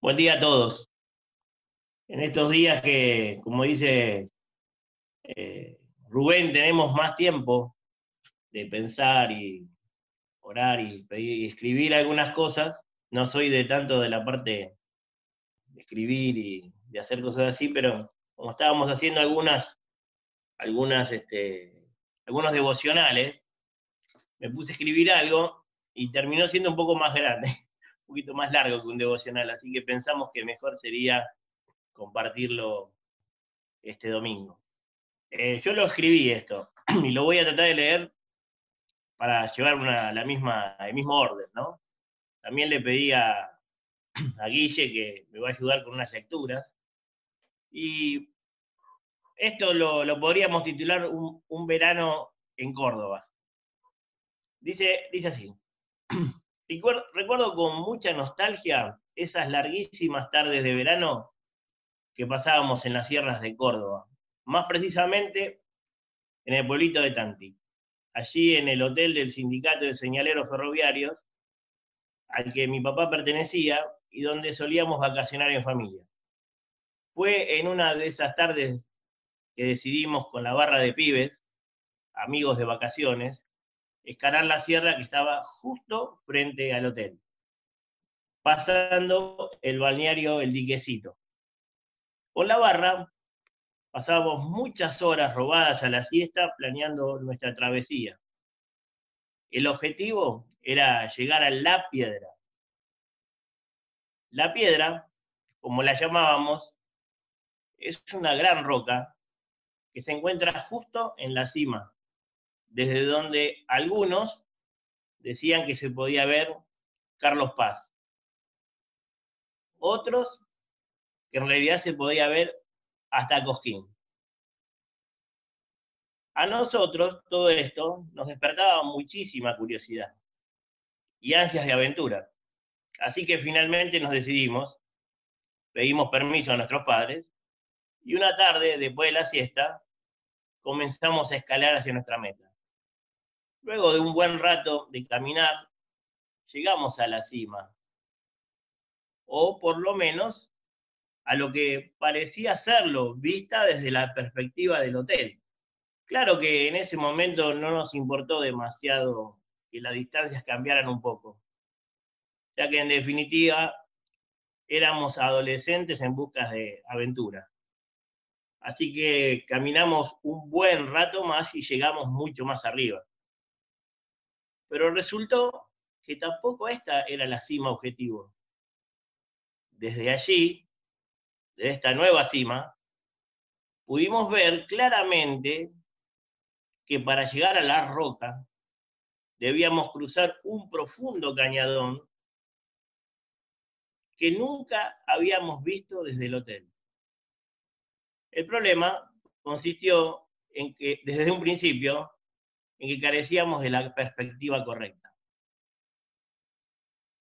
Buen día a todos. En estos días que, como dice eh, Rubén, tenemos más tiempo de pensar y orar y, y, escribir algunas cosas. No soy de tanto de la parte de escribir y de hacer cosas así, pero como estábamos haciendo algunas, algunas, este, algunos devocionales, me puse a escribir algo y terminó siendo un poco más grande poquito más largo que un devocional, así que pensamos que mejor sería compartirlo este domingo. Eh, yo lo escribí esto y lo voy a tratar de leer para llevar una, la misma, el mismo orden, ¿no? También le pedí a, a Guille que me va a ayudar con unas lecturas. Y esto lo, lo podríamos titular un, un, verano en Córdoba. Dice, dice así. Recuerdo, con mucha nostalgia esas larguísimas tardes de verano que pasábamos en las sierras de Córdoba, más precisamente en el pueblito de Tanti, allí en el hotel del Sindicato de Señaleros Ferroviarios, al que mi papá pertenecía y donde solíamos vacacionar en familia. Fue en una de esas tardes que decidimos con la barra de pibes, amigos de vacaciones, escalar la sierra que estaba justo frente al hotel, pasando el balneario El Diquecito. Con la barra pasábamos muchas horas robadas a la siesta planeando nuestra travesía. El objetivo era llegar a La Piedra. La Piedra, como la llamábamos, es una gran roca que se encuentra justo en la cima desde donde algunos decían que se podía ver Carlos Paz. Otros que en realidad se podía ver hasta Cosquín. A nosotros todo esto nos despertaba muchísima curiosidad y ansias de aventura. Así que finalmente nos decidimos, pedimos permiso a nuestros padres y una tarde, después de la siesta, comenzamos a escalar hacia nuestra meta. Luego de un buen rato de caminar, llegamos a la cima, o por lo menos a lo que parecía serlo, vista desde la perspectiva del hotel. Claro que en ese momento no nos importó demasiado que las distancias cambiaran un poco, ya que en definitiva éramos adolescentes en busca de aventura. Así que caminamos un buen rato más y llegamos mucho más arriba. Pero resultó que tampoco esta era la cima objetivo. Desde allí, de esta nueva cima, pudimos ver claramente que para llegar a la roca debíamos cruzar un profundo cañadón que nunca habíamos visto desde el hotel. El problema consistió en que desde un principio en que carecíamos de la perspectiva correcta.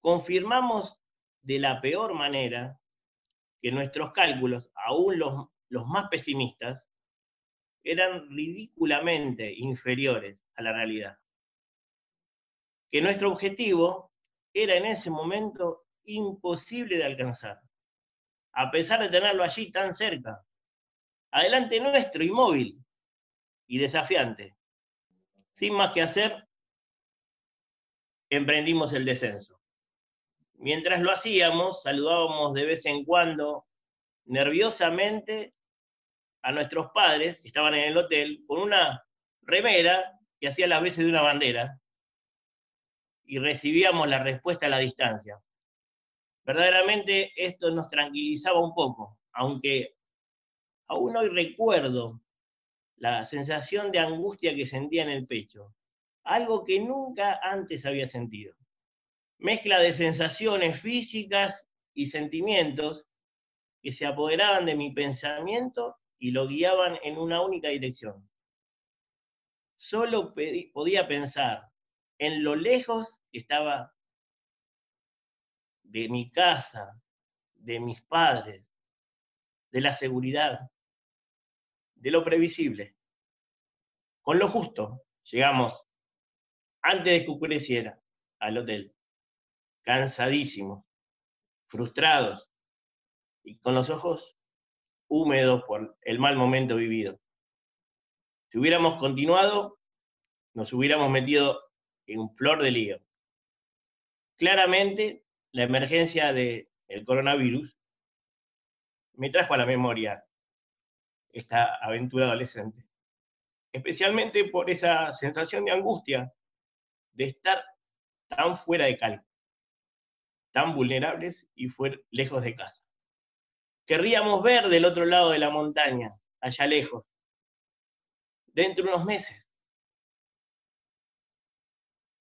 Confirmamos de la peor manera que nuestros cálculos, aún los, los más pesimistas, eran ridículamente inferiores a la realidad. Que nuestro objetivo era en ese momento imposible de alcanzar, a pesar de tenerlo allí tan cerca, adelante nuestro, inmóvil y desafiante. Sin más que hacer, emprendimos el descenso. Mientras lo hacíamos, saludábamos de vez en cuando nerviosamente a nuestros padres que estaban en el hotel con una remera que hacía las veces de una bandera y recibíamos la respuesta a la distancia. Verdaderamente esto nos tranquilizaba un poco, aunque aún hoy recuerdo la sensación de angustia que sentía en el pecho, algo que nunca antes había sentido. Mezcla de sensaciones físicas y sentimientos que se apoderaban de mi pensamiento y lo guiaban en una única dirección. Solo podía pensar en lo lejos que estaba de mi casa, de mis padres, de la seguridad, de lo previsible. Con lo justo, llegamos antes de que oscureciera al hotel, cansadísimos, frustrados, y con los ojos húmedos por el mal momento vivido. Si hubiéramos continuado, nos hubiéramos metido en flor de lío. Claramente, la emergencia del coronavirus me trajo a la memoria esta aventura adolescente, especialmente por esa sensación de angustia de estar tan fuera de calma, tan vulnerables y lejos de casa. Querríamos ver del otro lado de la montaña, allá lejos, dentro de unos meses.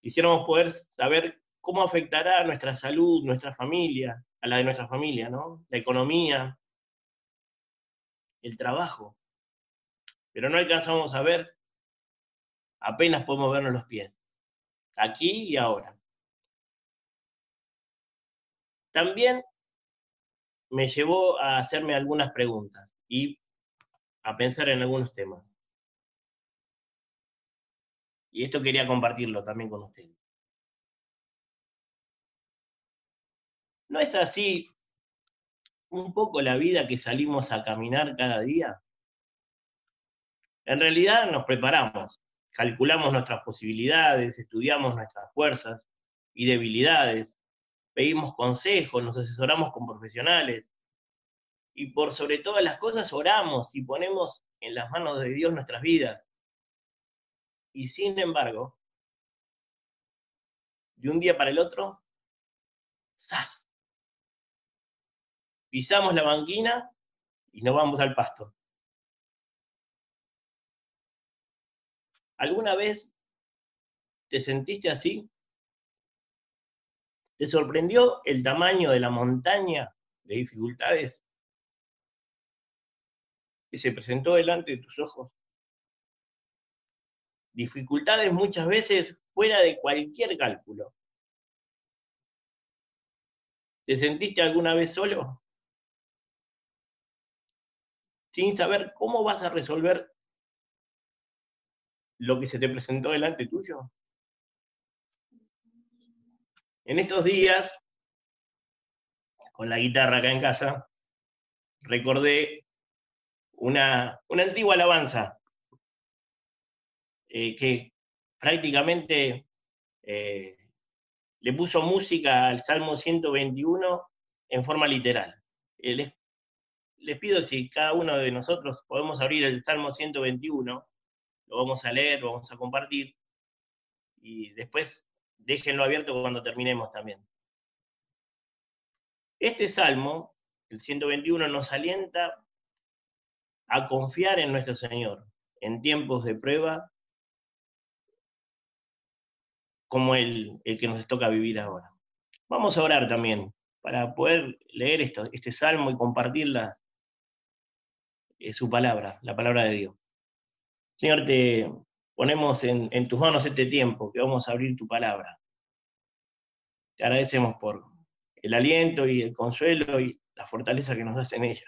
Quisiéramos poder saber cómo afectará a nuestra salud, nuestra familia, a la de nuestra familia, ¿no? La economía, el trabajo. Pero no alcanzamos a ver, apenas podemos vernos los pies, aquí y ahora. También me llevó a hacerme algunas preguntas y a pensar en algunos temas. Y esto quería compartirlo también con ustedes. ¿No es así un poco la vida que salimos a caminar cada día? En realidad nos preparamos, calculamos nuestras posibilidades, estudiamos nuestras fuerzas y debilidades, pedimos consejos, nos asesoramos con profesionales y por sobre todas las cosas oramos y ponemos en las manos de Dios nuestras vidas. Y sin embargo, de un día para el otro, ¡zas! Pisamos la banquina y nos vamos al pasto. ¿Alguna vez te sentiste así? ¿Te sorprendió el tamaño de la montaña de dificultades que se presentó delante de tus ojos? Dificultades muchas veces fuera de cualquier cálculo. ¿Te sentiste alguna vez solo? Sin saber cómo vas a resolver lo que se te presentó delante tuyo. En estos días, con la guitarra acá en casa, recordé una, antigua alabanza eh, que prácticamente eh, le puso música al Salmo 121 en forma literal. Eh, les, les, pido si cada uno de nosotros podemos abrir el Salmo 121, lo vamos a leer, lo vamos a compartir, y después déjenlo abierto cuando terminemos también. Este salmo, el 121, nos alienta a confiar en nuestro Señor en tiempos de prueba como el, el que nos toca vivir ahora. Vamos a orar también para poder leer esto, este salmo y compartir eh, su palabra, la palabra de Dios. Señor, te, ponemos en, tus manos este tiempo, que vamos a abrir tu palabra. Te agradecemos por el aliento y el consuelo y la fortaleza que nos das en ella.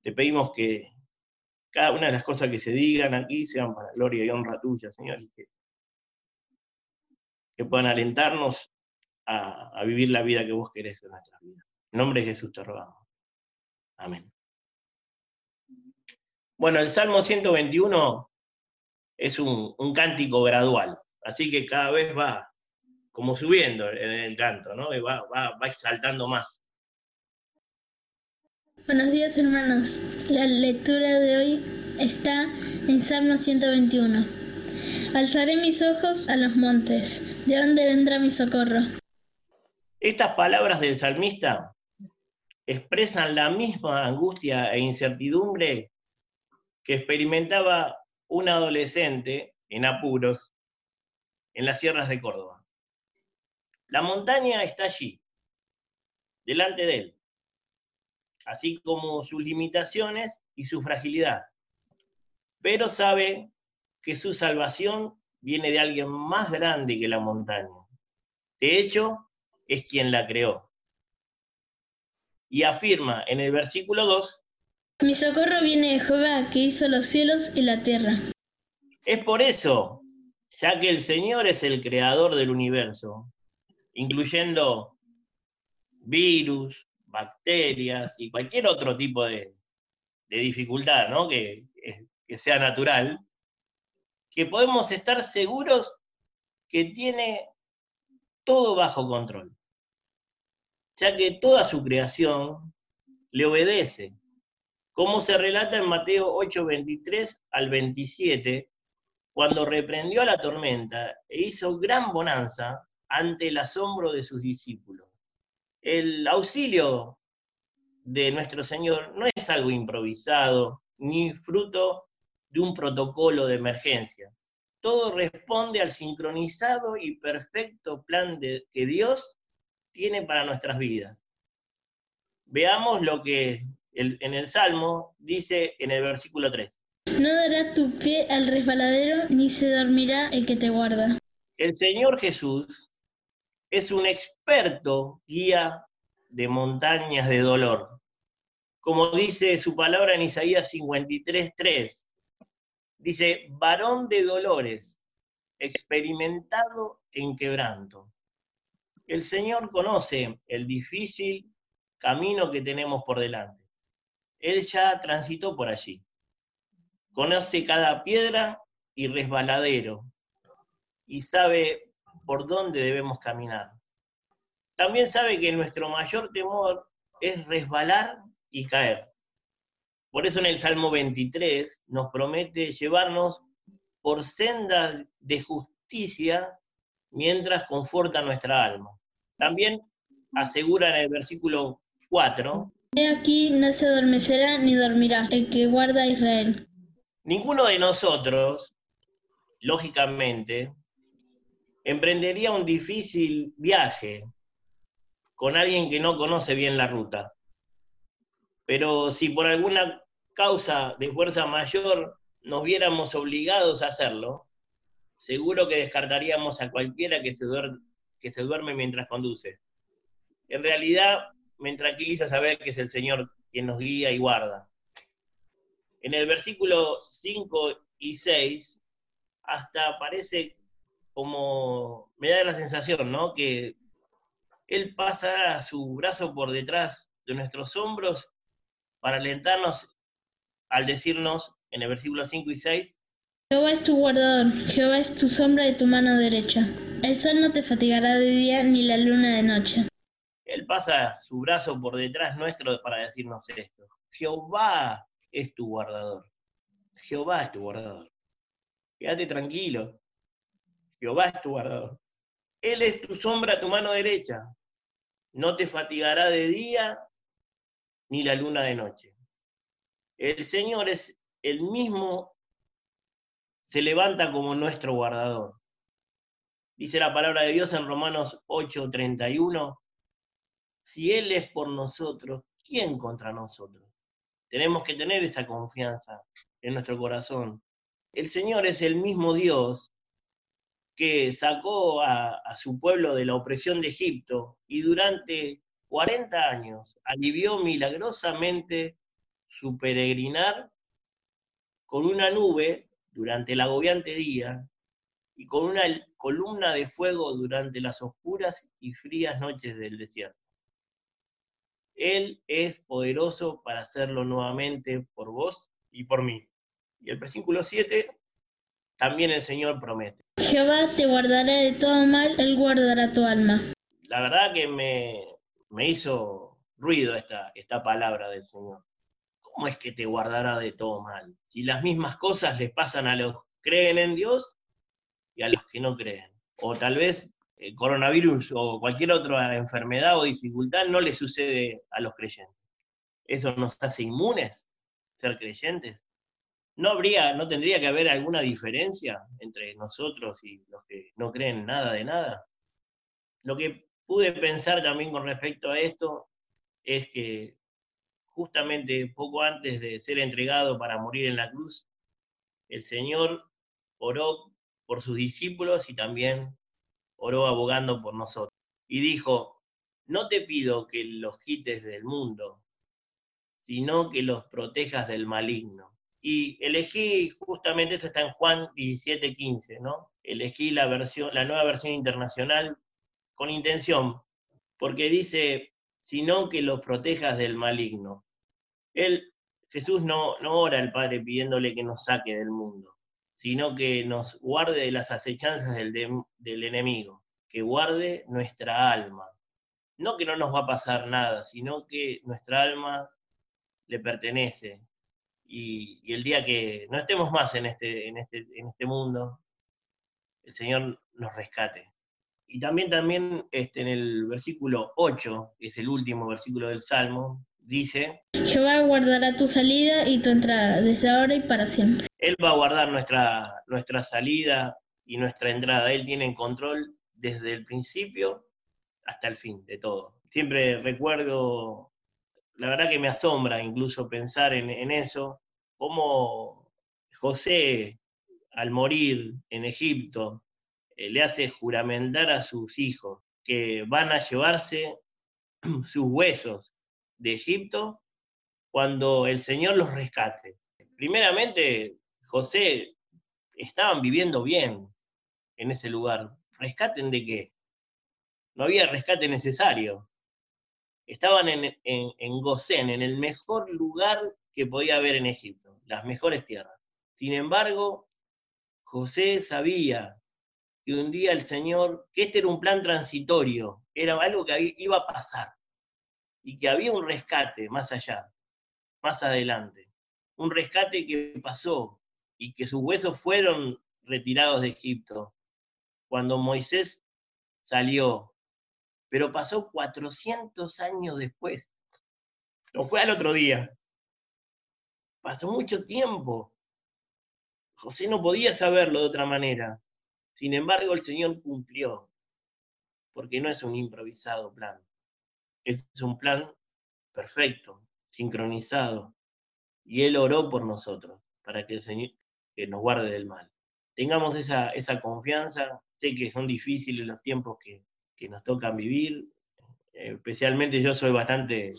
Te pedimos que cada una de las cosas que se digan aquí sean para gloria y honra tuya, Señor, y que, puedan alentarnos a, vivir la vida que vos querés en nuestra vida. En nombre de Jesús te rogamos. Amén. Bueno, el Salmo 121 es un, cántico gradual, así que cada vez va como subiendo en el canto, ¿no? Y va, va, va saltando más. Buenos días hermanos, la lectura de hoy está en Salmo 121. Alzaré mis ojos a los montes, ¿de dónde vendrá mi socorro? Estas palabras del salmista expresan la misma angustia e incertidumbre que experimentaba un adolescente en apuros en las sierras de Córdoba. La montaña está allí, delante de él, así como sus limitaciones y su fragilidad, pero sabe que su salvación viene de alguien más grande que la montaña. De hecho, es quien la creó. Y afirma en el versículo 2 mi socorro viene de Jehová, que hizo los cielos y la tierra. Es por eso, ya que el Señor es el creador del universo, incluyendo virus, bacterias y cualquier otro tipo de, dificultad, ¿no? Que, que sea natural, que podemos estar seguros que tiene todo bajo control, ya que toda su creación le obedece, como se relata en Mateo 8, 23 al 27, cuando reprendió a la tormenta e hizo gran bonanza ante el asombro de sus discípulos. El auxilio de nuestro Señor no es algo improvisado ni fruto de un protocolo de emergencia. Todo responde al sincronizado y perfecto plan de, que Dios tiene para nuestras vidas. Veamos lo que en el Salmo dice en el versículo 3. No dará tu pie al resbaladero, ni se dormirá el que te guarda. El Señor Jesús es un experto guía de montañas de dolor. Como dice su palabra en Isaías 53, 3, dice, varón de dolores, experimentado en quebranto. El Señor conoce el difícil camino que tenemos por delante. Él ya transitó por allí. Conoce cada piedra y resbaladero y sabe por dónde debemos caminar. También sabe que nuestro mayor temor es resbalar y caer. Por eso en el Salmo 23 nos promete llevarnos por sendas de justicia mientras conforta nuestra alma. También asegura en el versículo 4. Aquí no se adormecerá ni dormirá el que guarda a Israel. Ninguno de nosotros, lógicamente, emprendería un difícil viaje con alguien que no conoce bien la ruta. Pero si por alguna causa de fuerza mayor nos viéramos obligados a hacerlo, seguro que descartaríamos a cualquiera que se duerme mientras conduce. En realidad, me tranquiliza saber que es el Señor quien nos guía y guarda. En el versículo 5 y 6, hasta parece como, me da la sensación, ¿no? Que Él pasa su brazo por detrás de nuestros hombros para alentarnos al decirnos en el versículo 5 y 6, Jehová es tu guardador, Jehová es tu sombra de tu mano derecha. El sol no te fatigará de día ni la luna de noche. Él pasa su brazo por detrás nuestro para decirnos esto. Jehová es tu guardador. Jehová es tu guardador. Quédate tranquilo. Jehová es tu guardador. Él es tu sombra tu mano derecha. No te fatigará de día ni la luna de noche. El Señor es el mismo, se levanta como nuestro guardador. Dice la palabra de Dios en Romanos 8:31, si Él es por nosotros, ¿quién contra nosotros? Tenemos que tener esa confianza en nuestro corazón. El Señor es el mismo Dios que sacó a, su pueblo de la opresión de Egipto y durante 40 años alivió milagrosamente su peregrinar con una nube durante el agobiante día y con una columna de fuego durante las oscuras y frías noches del desierto. Él es poderoso para hacerlo nuevamente por vos y por mí. Y el versículo 7, también el Señor promete. Jehová te guardará de todo mal, Él guardará tu alma. La verdad que me, me hizo ruido esta, esta palabra del Señor. ¿Cómo es que te guardará de todo mal? Si las mismas cosas les pasan a los que creen en Dios y a los que no creen. O tal vez el coronavirus o cualquier otra enfermedad o dificultad no le sucede a los creyentes. ¿Eso nos hace inmunes ser creyentes? ¿No habría, no tendría que haber alguna diferencia entre nosotros y los que no creen nada de nada? Lo que pude pensar también con respecto a esto es que justamente poco antes de ser entregado para morir en la cruz, el Señor oró por sus discípulos y también oró abogando por nosotros. Y dijo, no te pido que los quites del mundo, sino que los protejas del maligno. Y elegí, justamente esto está en Juan 17, 15, ¿no? Elegí la, versión, la nueva versión internacional con intención, porque dice, sino que los protejas del maligno. Él, Jesús no, no ora al Padre pidiéndole que nos saque del mundo, sino que nos guarde de las acechanzas del, del enemigo, que guarde nuestra alma. No que no nos va a pasar nada, sino que nuestra alma le pertenece. Y, el día que no estemos más en este, en, este, en este mundo, el Señor nos rescate. Y también, también este, en el versículo 8, que es el último versículo del Salmo, dice, Jehová guardará tu salida y tu entrada, desde ahora y para siempre. Él va a guardar nuestra, nuestra salida y nuestra entrada. Él tiene en control desde el principio hasta el fin de todo. Siempre recuerdo, la verdad que me asombra incluso pensar en, en eso, cómo José, al morir en Egipto, eh, le hace juramentar a sus hijos que van a llevarse sus huesos de Egipto cuando el Señor los rescate. Primeramente, José estaban viviendo bien en ese lugar. ¿Rescaten de qué? No había rescate necesario. Estaban en, en, en Gosén, en el mejor lugar que podía haber en Egipto, las mejores tierras. Sin embargo, José sabía que un día el Señor, que este era un plan transitorio, era algo que iba a pasar y que había un rescate más allá, más adelante. Un rescate que pasó y que sus huesos fueron retirados de Egipto cuando Moisés salió. Pero pasó 400 años después. No fue al otro día. Pasó mucho tiempo. José no podía saberlo de otra manera. Sin embargo, el Señor cumplió, porque no es un improvisado plan, es un plan perfecto, sincronizado, y Él oró por nosotros, para que el Señor que nos guarde del mal. Tengamos esa, esa confianza, sé que son difíciles los tiempos que, que nos tocan vivir, especialmente yo soy bastante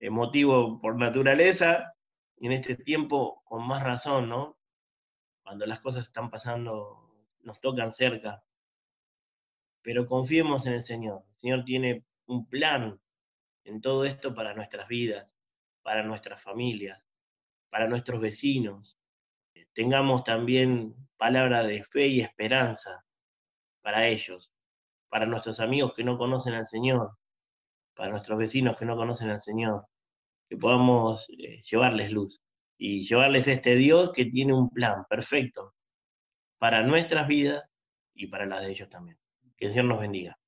emotivo por naturaleza, y en este tiempo con más razón, ¿no? Cuando las cosas están pasando nos tocan cerca. Pero confiemos en el Señor. El Señor tiene un plan en todo esto para nuestras vidas, para nuestras familias, para nuestros vecinos. Tengamos también palabra de fe y esperanza para ellos, para nuestros amigos que no conocen al Señor, para nuestros vecinos que no conocen al Señor, que podamos eh, llevarles luz y llevarles este Dios que tiene un plan perfecto para nuestras vidas y para las de ellos también. Que el Señor nos bendiga.